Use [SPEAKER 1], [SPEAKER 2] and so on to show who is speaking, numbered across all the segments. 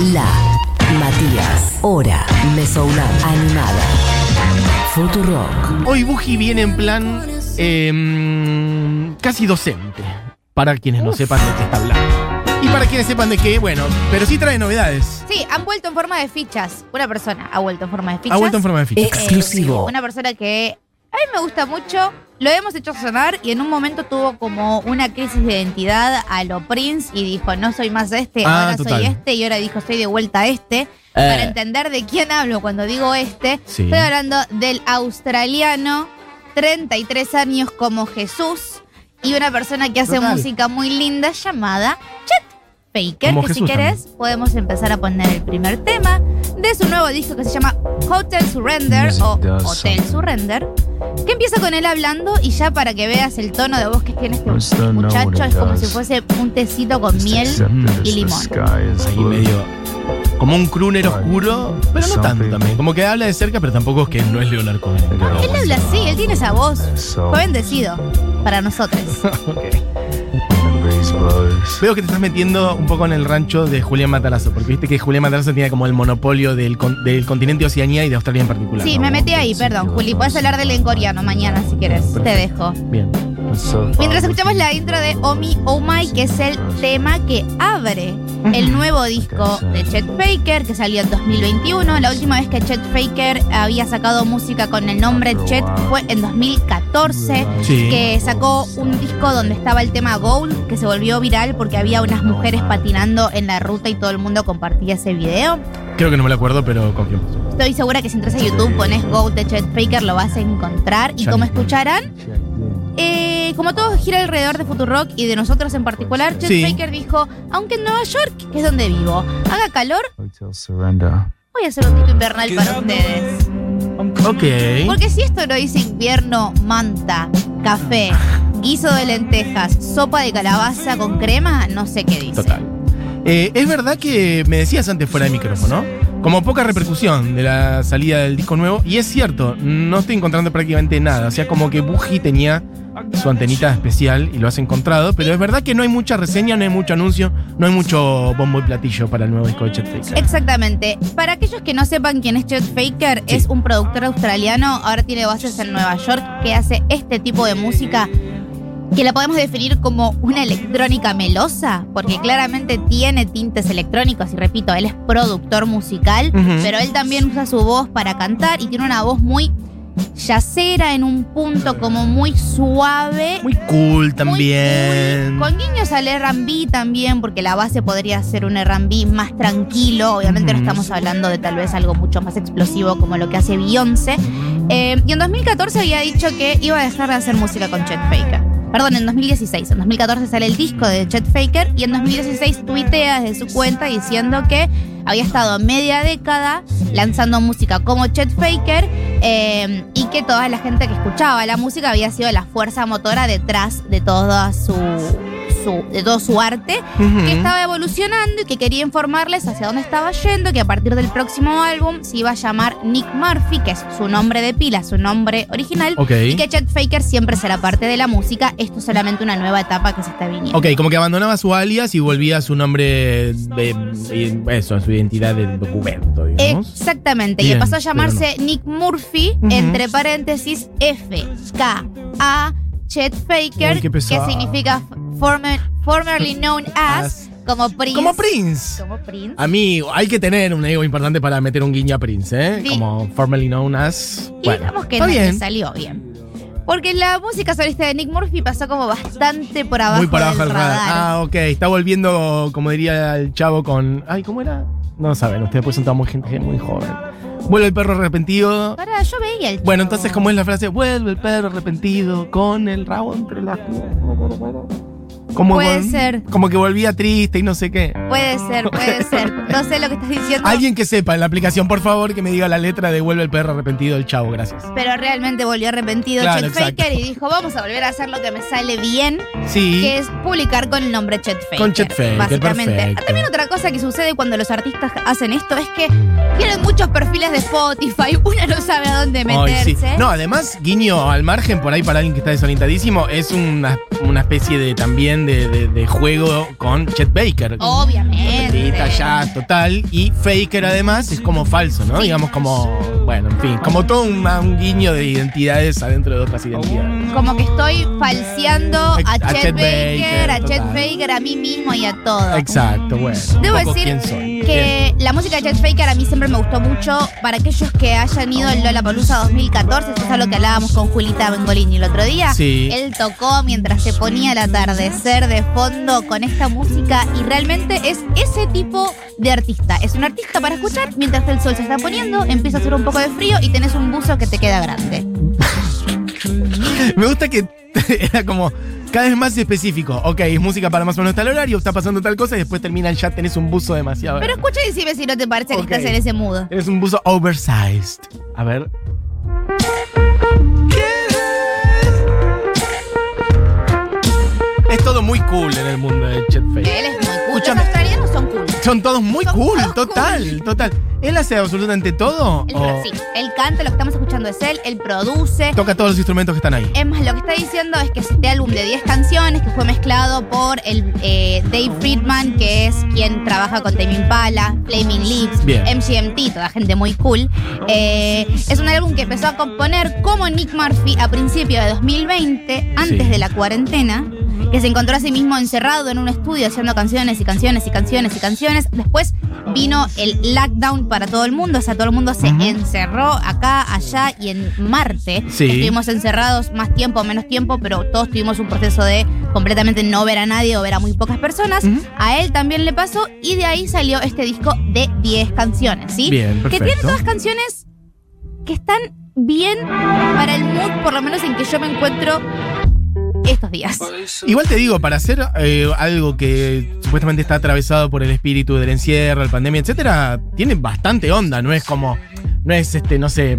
[SPEAKER 1] La Matías. Hora. Mesoulab. Animada. Futurock.
[SPEAKER 2] Hoy Buji viene en plan eh, casi docente. Para quienes no sepan de qué está hablando. Y para quienes sepan de qué, bueno, pero sí trae novedades.
[SPEAKER 3] Sí, han vuelto en forma de fichas. Una persona ha vuelto en forma de fichas.
[SPEAKER 2] Ha vuelto en forma de ficha.
[SPEAKER 3] Eh,
[SPEAKER 1] Exclusivo.
[SPEAKER 3] una persona que a mí me gusta mucho. Lo hemos hecho sonar y en un momento tuvo como una crisis de identidad a lo Prince y dijo, no soy más este,
[SPEAKER 2] Ah,
[SPEAKER 3] ahora
[SPEAKER 2] total.
[SPEAKER 3] soy este y ahora dijo, soy de vuelta a este. Para entender de quién hablo cuando digo este,
[SPEAKER 2] Sí.
[SPEAKER 3] estoy hablando del australiano, 33 años como Jesús y una persona que hace
[SPEAKER 2] Total.
[SPEAKER 3] música muy linda llamada Chet Faker,
[SPEAKER 2] Como
[SPEAKER 3] que
[SPEAKER 2] Jesús
[SPEAKER 3] si querés podemos empezar a poner el primer tema de su nuevo disco que se llama Hotel Surrender
[SPEAKER 4] Music
[SPEAKER 3] o Hotel. Surrender, que empieza con él hablando y ya para que veas el tono de voz que tiene este muchacho es como si fuese un tecito con miel y limón.
[SPEAKER 2] Ahí medio. Como un crooner oscuro, pero no tanto también. Como que habla de cerca, pero tampoco es que no es Leonard Cohen.
[SPEAKER 3] Él habla así, él tiene esa voz. Fue bendecido para nosotros.
[SPEAKER 2] Ok. Veo que te estás metiendo un poco en el rancho de Julián Matarazo, porque viste que Julián Matarazo tiene como el monopolio del, con- del continente Oceanía y de Australia en particular.
[SPEAKER 3] Sí, me metí ahí, perdón, Juli. Puedes hablar de él en coreano mañana si quieres. Te dejo.
[SPEAKER 2] Bien.
[SPEAKER 3] Mientras escuchamos la intro de Omi Oh My, que es el tema que abre el nuevo disco de Chet Faker, que salió en 2021. La última vez que Chet Faker había sacado música con el nombre Chet fue en 2014,
[SPEAKER 2] Sí.
[SPEAKER 3] que sacó un disco donde estaba el tema Gold, que se volvió viral porque había unas mujeres patinando en la ruta y todo el mundo compartía ese video.
[SPEAKER 2] Creo que no me lo acuerdo, pero confío.
[SPEAKER 3] Estoy segura que si entras a YouTube, pones Gold de Chet Faker, lo vas a encontrar. Y como escucharán, eh, como todo gira alrededor de Futurock y de nosotros en particular, Chet
[SPEAKER 2] Sí.
[SPEAKER 3] Faker dijo, aunque en Nueva York, que es donde vivo, haga calor, voy a hacer un disco invernal para ustedes.
[SPEAKER 2] Ok.
[SPEAKER 3] Porque si esto no dice invierno, manta, café, guiso de lentejas, sopa de calabaza con crema, no sé qué dice.
[SPEAKER 2] Total. Eh, es verdad que me decías antes fuera de micrófono, como poca repercusión de la salida del disco nuevo, y es cierto, no estoy encontrando prácticamente nada. O sea, como que Buji tenía su antenita especial y lo has encontrado, pero es verdad que no hay mucha reseña, no hay mucho anuncio, no hay mucho bombo y platillo para el nuevo disco de Chet Faker.
[SPEAKER 3] Exactamente. Para aquellos que no sepan quién es Chet Faker,
[SPEAKER 2] Sí.
[SPEAKER 3] es un productor australiano, ahora tiene bases en Nueva York, que hace este tipo de música que la podemos definir como una electrónica melosa, porque claramente tiene tintes electrónicos y repito, él es productor musical, pero él también usa su voz para cantar y tiene una voz muy yacera en un punto como muy suave
[SPEAKER 2] Muy cool
[SPEAKER 3] muy
[SPEAKER 2] también.
[SPEAKER 3] cool, Con guiños al R&B también, porque la base podría ser un R&B más tranquilo. Obviamente no estamos hablando de tal vez algo mucho más explosivo como lo que hace Beyoncé. Eh, y en 2014 había dicho que iba a dejar de hacer música con Chet Faker. Perdón, en 2016. En 2014 sale el disco de Chet Faker y en 2016 tuitea desde su cuenta diciendo que había estado media década lanzando música como Chet Faker eh, y que toda la gente que escuchaba la música había sido la fuerza motora detrás de toda su, su- de todo su arte que estaba evolucionando y que quería informarles hacia dónde estaba yendo, que a partir del próximo álbum se iba a llamar Nick Murphy, que es su nombre de pila, su nombre original, y que Chet Faker siempre será parte de la música. Esto es solamente una nueva etapa que se está viniendo.
[SPEAKER 2] Ok, como que abandonaba su alias y volvía a su nombre de, de- eso, a su identidad de documento, digamos.
[SPEAKER 3] Exactamente, y
[SPEAKER 2] Bien,
[SPEAKER 3] le pasó a llamarse Nick Murphy, entre paréntesis F, K, A, Chet Faker,
[SPEAKER 2] Uy,
[SPEAKER 3] que significa former- formerly known as, como Prince.
[SPEAKER 2] Como Prince.
[SPEAKER 3] Como Prince.
[SPEAKER 2] A mí hay que tener un ego importante para meter un guiño a Prince, ¿eh?
[SPEAKER 3] Sí.
[SPEAKER 2] Como formerly known as.
[SPEAKER 3] Y
[SPEAKER 2] Bueno,
[SPEAKER 3] digamos que no le salió bien. Porque la música solista de Nick Murphy pasó como bastante por abajo,
[SPEAKER 2] Muy para abajo
[SPEAKER 3] del
[SPEAKER 2] radar.
[SPEAKER 3] radar.
[SPEAKER 2] Ah, ok. Está volviendo, como diría el chavo, con. Ay, ¿cómo era? No saben, ustedes pues son toda muy gente muy joven. Vuelve el perro arrepentido.
[SPEAKER 3] Pará, yo veía el
[SPEAKER 2] Bueno, entonces, ¿cómo es la frase? Vuelve el perro arrepentido con el rabo entre las Como
[SPEAKER 3] Puede ser.
[SPEAKER 2] Como que volvía triste y no sé qué.
[SPEAKER 3] Puede ser, puede ser. No sé lo que estás diciendo.
[SPEAKER 2] Alguien que sepa en la aplicación, por favor, que me diga la letra de Vuelve el perro arrepentido del chavo, gracias.
[SPEAKER 3] Pero realmente volvió arrepentido
[SPEAKER 2] Claro,
[SPEAKER 3] Chet
[SPEAKER 2] exacto.
[SPEAKER 3] Faker y dijo, vamos a volver a hacer lo que me sale bien,
[SPEAKER 2] Sí.
[SPEAKER 3] que es publicar con el nombre Chet Faker.
[SPEAKER 2] Con Chet Faker,
[SPEAKER 3] Básicamente.
[SPEAKER 2] perfecto.
[SPEAKER 3] También otra cosa que sucede cuando los artistas hacen esto es que tienen muchos perfiles de Spotify, una no sabe a dónde
[SPEAKER 2] Ay,
[SPEAKER 3] meterse.
[SPEAKER 2] sí. No, además, guiño al margen, por ahí para alguien que está desorientadísimo, es una, una especie de también de, de- de juego con Chet Baker.
[SPEAKER 3] Obviamente.
[SPEAKER 2] Jazz total. Y Faker además es como falso, ¿no? Digamos como, bueno, en fin, como todo un, un guiño de identidades adentro de otras identidades.
[SPEAKER 3] Como que estoy falseando a,
[SPEAKER 2] A
[SPEAKER 3] Chet
[SPEAKER 2] Chet
[SPEAKER 3] Baker,
[SPEAKER 2] Baker,
[SPEAKER 3] a Chet. Baker, a mí mismo y a todo.
[SPEAKER 2] Exacto, bueno.
[SPEAKER 3] Debo decir
[SPEAKER 2] quién soy.
[SPEAKER 3] Que la música de Chet Faker a mí siempre me gustó mucho. Para aquellos que hayan ido al Lollapalooza 2014, eso es algo que hablábamos con Julita Bengolini el otro día.
[SPEAKER 2] Sí.
[SPEAKER 3] Él tocó mientras se ponía el atardecer de fondo con esta música y realmente es ese tipo de artista. Es un artista para escuchar mientras el sol se está poniendo, empieza a hacer un poco de frío y tenés un buzo que te queda grande.
[SPEAKER 2] Me gusta que era como cada vez más específico. Ok, es música para más o menos tal horario, está pasando tal cosa y después terminan ya tenés un buzo demasiado.
[SPEAKER 3] Pero escucha y decime si no te parece que estás en ese mood.
[SPEAKER 2] Es un buzo oversized. A ver. Es todo muy cool en el mundo de Chet Faker.
[SPEAKER 3] Los australianos son cool.
[SPEAKER 2] Son todos muy
[SPEAKER 3] Son
[SPEAKER 2] cool,
[SPEAKER 3] todos
[SPEAKER 2] total, total. ¿Él hace absolutamente todo?
[SPEAKER 3] Él,
[SPEAKER 2] ¿O
[SPEAKER 3] sí, él canta, lo que estamos escuchando es él, él produce.
[SPEAKER 2] toca todos los instrumentos que están ahí?
[SPEAKER 3] Es más, lo que está diciendo es que este álbum de 10 canciones que fue mezclado por el eh, Dave Friedman, que es quien trabaja con Tame Impala, Flaming Lips,
[SPEAKER 2] Bien.
[SPEAKER 3] MGMT, toda gente muy cool. Eh, es un álbum que empezó a componer como Nick Murphy a principios de 2020, antes
[SPEAKER 2] Sí.
[SPEAKER 3] de la cuarentena, que se encontró a sí mismo encerrado en un estudio haciendo canciones y canciones y canciones y canciones. Después vino el lockdown para todo el mundo, o sea, todo el mundo se encerró acá, allá y en Marte.
[SPEAKER 2] Sí.
[SPEAKER 3] Estuvimos encerrados más tiempo o menos tiempo, pero todos tuvimos un proceso de completamente no ver a nadie o ver a muy pocas personas. A él también le pasó y de ahí salió este disco de 10 canciones, ¿sí?
[SPEAKER 2] Bien,
[SPEAKER 3] Que
[SPEAKER 2] perfecto.
[SPEAKER 3] tiene todas canciones que están bien para el mood, por lo menos en que yo me encuentro estos días.
[SPEAKER 2] Igual te digo, para hacer eh, algo que supuestamente está atravesado por el espíritu del encierro, la pandemia, etcétera, tiene bastante onda, no es como, no es este, no sé,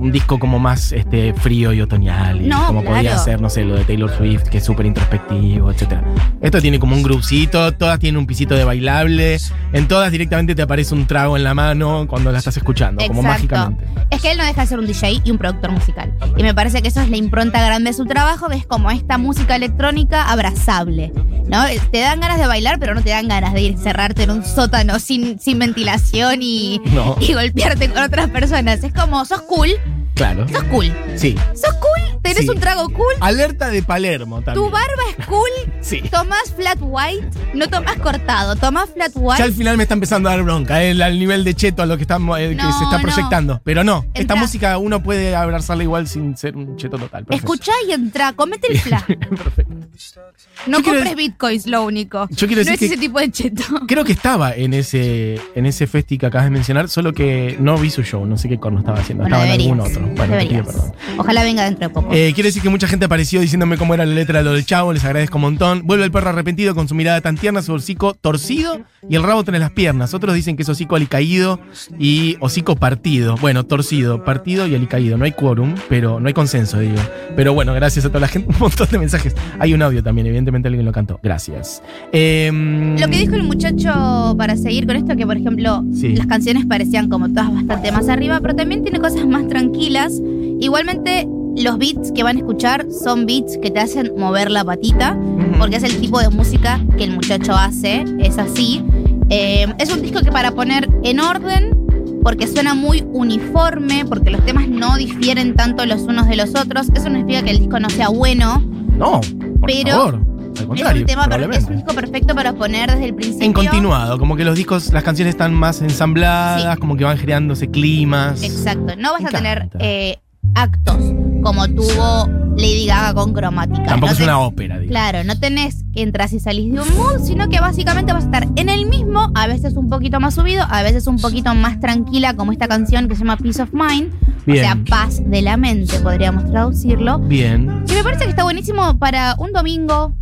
[SPEAKER 2] un disco como más este frío y otoñal, y
[SPEAKER 3] No,
[SPEAKER 2] como podía
[SPEAKER 3] claro.
[SPEAKER 2] ser, no sé, lo de Taylor Swift, que es súper introspectivo, etcétera. Esto tiene como un grupcito, todas tienen un pisito de bailable, en todas directamente te aparece un trago en la mano cuando la estás escuchando, como mágicamente.
[SPEAKER 3] Es que él no deja de ser un DJ y un productor musical. Y me parece que eso es la impronta grande de su trabajo, que es como esta música electrónica abrazable. ¿No? Te dan ganas de bailar, pero no te dan ganas de ir cerrarte en un sótano sin, sin ventilación y,
[SPEAKER 2] No.
[SPEAKER 3] y golpearte con otras personas. Es como, sos cool,
[SPEAKER 2] Claro.
[SPEAKER 3] sos cool.
[SPEAKER 2] Sí.
[SPEAKER 3] Sos cool, tenés
[SPEAKER 2] Sí.
[SPEAKER 3] un trago cool,
[SPEAKER 2] Alerta de Palermo también.
[SPEAKER 3] tu barba es cool,
[SPEAKER 2] Sí.
[SPEAKER 3] tomás flat white, no tomás cortado, tomás flat
[SPEAKER 2] Ya
[SPEAKER 3] white.
[SPEAKER 2] al final me está empezando a dar bronca, eh, al nivel de cheto a lo que, estamos, eh, que
[SPEAKER 3] No,
[SPEAKER 2] se está
[SPEAKER 3] no.
[SPEAKER 2] proyectando. Pero no, esta música uno puede abrazarla igual sin ser un cheto total. perfecto.
[SPEAKER 3] Escuchá y entra, comete el flat.
[SPEAKER 2] Perfecto.
[SPEAKER 3] No
[SPEAKER 2] Yo quiero
[SPEAKER 3] compres
[SPEAKER 2] dec-
[SPEAKER 3] bitcoins, lo único.
[SPEAKER 2] Yo quiero
[SPEAKER 3] no
[SPEAKER 2] decir
[SPEAKER 3] es
[SPEAKER 2] que-
[SPEAKER 3] ese tipo de cheto.
[SPEAKER 2] Creo que estaba en ese, en ese festi que acabas de mencionar, solo que no vi su show, no sé qué corno estaba haciendo,
[SPEAKER 3] Bueno,
[SPEAKER 2] estaba
[SPEAKER 3] deberías.
[SPEAKER 2] en algún otro. Bueno, te pido perdón.
[SPEAKER 3] Ojalá venga dentro de poco.
[SPEAKER 2] Eh, quiere decir que mucha gente apareció diciéndome cómo era la letra de lo del chavo, les agradezco un montón. Vuelve el perro arrepentido con su mirada tan tierna, su hocico torcido y el rabo tenés las piernas. Otros dicen que es hocico alicaído y hocico partido. Bueno, torcido, partido y alicaído. No hay quórum, pero no hay consenso, digo. Pero bueno, gracias a toda la gente, un montón de mensajes. Hay un audio también, evidentemente alguien lo cantó. Gracias. Em,
[SPEAKER 3] Lo que dijo el muchacho para seguir con esto, que por ejemplo,
[SPEAKER 2] Sí.
[SPEAKER 3] las canciones parecían como todas bastante más arriba, pero también tiene cosas más tranquilas. Igualmente, los beats que van a escuchar son beats que te hacen mover la patita, porque es el tipo de música que el muchacho hace, es así. Eh, es un disco que para poner en orden, porque suena muy uniforme, porque los temas no difieren tanto los unos de los otros, eso no significa que el disco no sea bueno,
[SPEAKER 2] No, por
[SPEAKER 3] Pero
[SPEAKER 2] favor. Al
[SPEAKER 3] es
[SPEAKER 2] contrario,
[SPEAKER 3] un, tema es un disco perfecto para poner desde el principio.
[SPEAKER 2] En continuado, como que los discos, las canciones están más ensambladas,
[SPEAKER 3] Sí.
[SPEAKER 2] como que van creándose climas.
[SPEAKER 3] Exacto. No vas
[SPEAKER 2] Me
[SPEAKER 3] a tener eh, actos como tuvo Lady Gaga con cromática.
[SPEAKER 2] Tampoco
[SPEAKER 3] No
[SPEAKER 2] es una ópera, digo.
[SPEAKER 3] Claro, no tenés que entras y salís de un mood, sino que básicamente vas a estar en el mismo, a veces un poquito más subido, a veces un poquito más tranquila, como esta canción que se llama Peace of Mind.
[SPEAKER 2] Bien.
[SPEAKER 3] O sea, paz de la mente, podríamos traducirlo.
[SPEAKER 2] Bien.
[SPEAKER 3] Y me parece que está buenísimo para un domingo,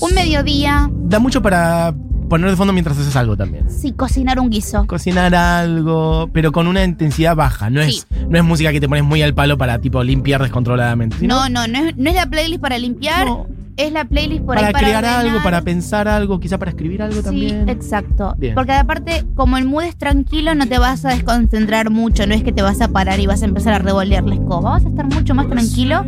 [SPEAKER 3] un mediodía,
[SPEAKER 2] Da mucho para poner de fondo mientras haces algo también.
[SPEAKER 3] sí, cocinar un guiso.
[SPEAKER 2] Cocinar algo, pero con una intensidad baja. No es, no es música que te pones muy al palo para tipo limpiar descontroladamente. sino-
[SPEAKER 3] No, no, no es, no es la playlist para limpiar.
[SPEAKER 2] No.
[SPEAKER 3] Es la playlist por
[SPEAKER 2] para,
[SPEAKER 3] ahí para
[SPEAKER 2] crear algo, para pensar algo, quizá para escribir algo
[SPEAKER 3] Sí,
[SPEAKER 2] también.
[SPEAKER 3] exacto.
[SPEAKER 2] Bien.
[SPEAKER 3] Porque aparte, como el mood es tranquilo, no te vas a desconcentrar mucho. No es que te vas a parar y vas a empezar a revolear la escoba. Vas a estar mucho más tranquilo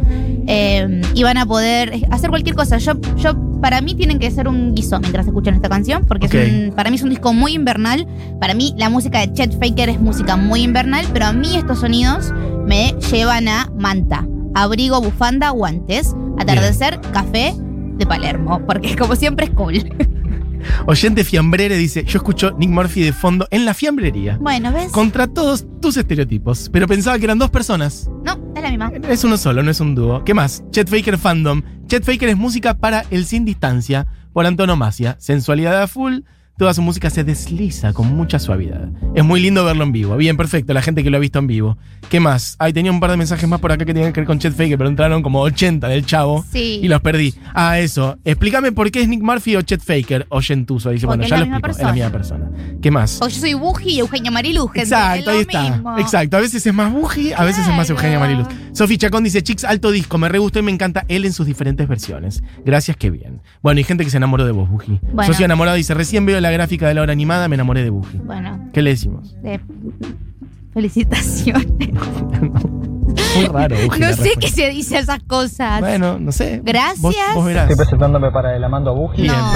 [SPEAKER 3] eh, y van a poder hacer cualquier cosa. Yo, yo, para mí, tienen que ser un guiso mientras escuchan esta canción, porque
[SPEAKER 2] Ok.
[SPEAKER 3] es un- para mí es un disco muy invernal. Para mí, la música de Chet Faker es música muy invernal, pero a mí estos sonidos me llevan a manta, abrigo, bufanda, guantes, atardecer, café de Palermo, porque como siempre es cool.
[SPEAKER 2] Oyente Fiambrere dice: Yo escucho Nick Murphy de fondo en la fiambrería.
[SPEAKER 3] Bueno, ¿ves?
[SPEAKER 2] Contra todos tus estereotipos. Pero pensaba que eran dos personas.
[SPEAKER 3] No, es la misma.
[SPEAKER 2] Es uno solo, no es un dúo. ¿Qué más? Chet Faker Fandom. Chet Faker es música para el sin distancia, por antonomasia. Sensualidad a full. Toda su música se desliza con mucha suavidad. Es muy lindo verlo en vivo. Bien, perfecto, la gente que lo ha visto en vivo. ¿Qué más? Ay, tenía un par de mensajes más por acá que tenían que ver con Chet Faker, pero entraron como 80 del chavo.
[SPEAKER 3] Sí.
[SPEAKER 2] Y los perdí. Ah, eso. Explícame por qué es Nick Murphy o Chet Faker o Gentuso. Dice,
[SPEAKER 3] Porque
[SPEAKER 2] bueno, ya lo explico. Es la misma persona. ¿Qué más?
[SPEAKER 3] O yo soy Buji y Eugenia Mariluz, gente.
[SPEAKER 2] Exacto, ahí está.
[SPEAKER 3] mismo.
[SPEAKER 2] Exacto. A veces es más Buji, a veces es más. Eugenia Mariluz. Sofi Chacón dice, Chicks, alto disco, me re gustó y me encanta él en sus diferentes versiones. Gracias, qué bien. Bueno, y gente que se enamoró de vos, Buji.
[SPEAKER 3] Bueno.
[SPEAKER 2] Soy enamorado, dice, recién veo la gráfica de la hora animada, me enamoré de Buji.
[SPEAKER 3] Bueno,
[SPEAKER 2] ¿Qué le decimos?
[SPEAKER 3] eh, felicitaciones.
[SPEAKER 2] Muy raro, Buji.
[SPEAKER 3] no sé
[SPEAKER 2] respuesta.
[SPEAKER 3] qué se dice esas cosas.
[SPEAKER 2] Bueno, no sé.
[SPEAKER 3] Gracias.
[SPEAKER 2] Vos, vos verás.
[SPEAKER 4] Estoy presentándome para el Amando Buji.
[SPEAKER 2] Bien.
[SPEAKER 3] no.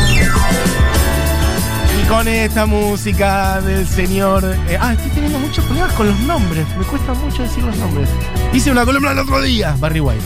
[SPEAKER 2] Y con esta música del señor. eh, ah, estoy teniendo muchos problemas con los nombres. Me cuesta mucho decir los nombres. Hice una columna el otro día. Barry White.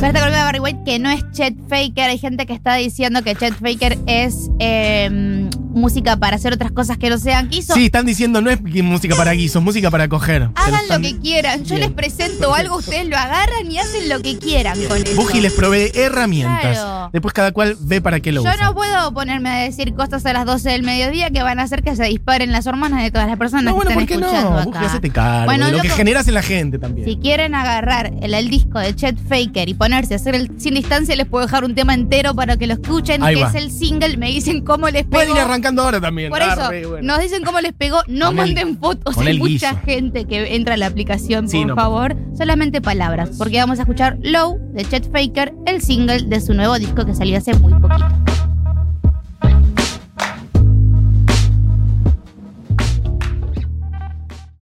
[SPEAKER 3] Pero esta columna de Barry White que no es Chet Faker. Hay gente que está diciendo que Chet Faker es eh, música para hacer otras cosas que no sean quiso.
[SPEAKER 2] Sí, están diciendo no es música para guisos, música para coger.
[SPEAKER 3] Hagan lo que quieran. Yo
[SPEAKER 2] Bien.
[SPEAKER 3] les presento algo, ustedes lo agarran y hacen lo que quieran con eso.
[SPEAKER 2] Buji les provee herramientas.
[SPEAKER 3] Claro.
[SPEAKER 2] Después cada cual ve para qué lo
[SPEAKER 3] Yo
[SPEAKER 2] usa.
[SPEAKER 3] no puedo ponerme a decir cosas a las 12 del mediodía que van a hacer que se disparen las hormonas de todas las personas
[SPEAKER 2] No, bueno,
[SPEAKER 3] que
[SPEAKER 2] ¿por
[SPEAKER 3] están
[SPEAKER 2] qué
[SPEAKER 3] escuchando
[SPEAKER 2] no?
[SPEAKER 3] acá.
[SPEAKER 2] Buji, cargo
[SPEAKER 3] Bueno,
[SPEAKER 2] de lo que generas en la gente también.
[SPEAKER 3] Si quieren agarrar el, el disco de Chet Faker y ponerse a hacer el sin distancia, les puedo dejar un tema entero para que lo escuchen,
[SPEAKER 2] Ahí
[SPEAKER 3] que
[SPEAKER 2] va.
[SPEAKER 3] es el single. Me dicen cómo les
[SPEAKER 2] Pueden
[SPEAKER 3] pegó.
[SPEAKER 2] ir arrancando ahora también.
[SPEAKER 3] Por eso,
[SPEAKER 2] Arre, bueno.
[SPEAKER 3] nos dicen cómo les pegó. No
[SPEAKER 2] Con el-
[SPEAKER 3] manden fotos. Hay mucha
[SPEAKER 2] guiso.
[SPEAKER 3] gente que entra a la aplicación,
[SPEAKER 2] Sí,
[SPEAKER 3] por
[SPEAKER 2] no,
[SPEAKER 3] favor. Solamente palabras, porque vamos a escuchar Low de Chet Faker, el single de su nuevo disco que salió hace muy poquito.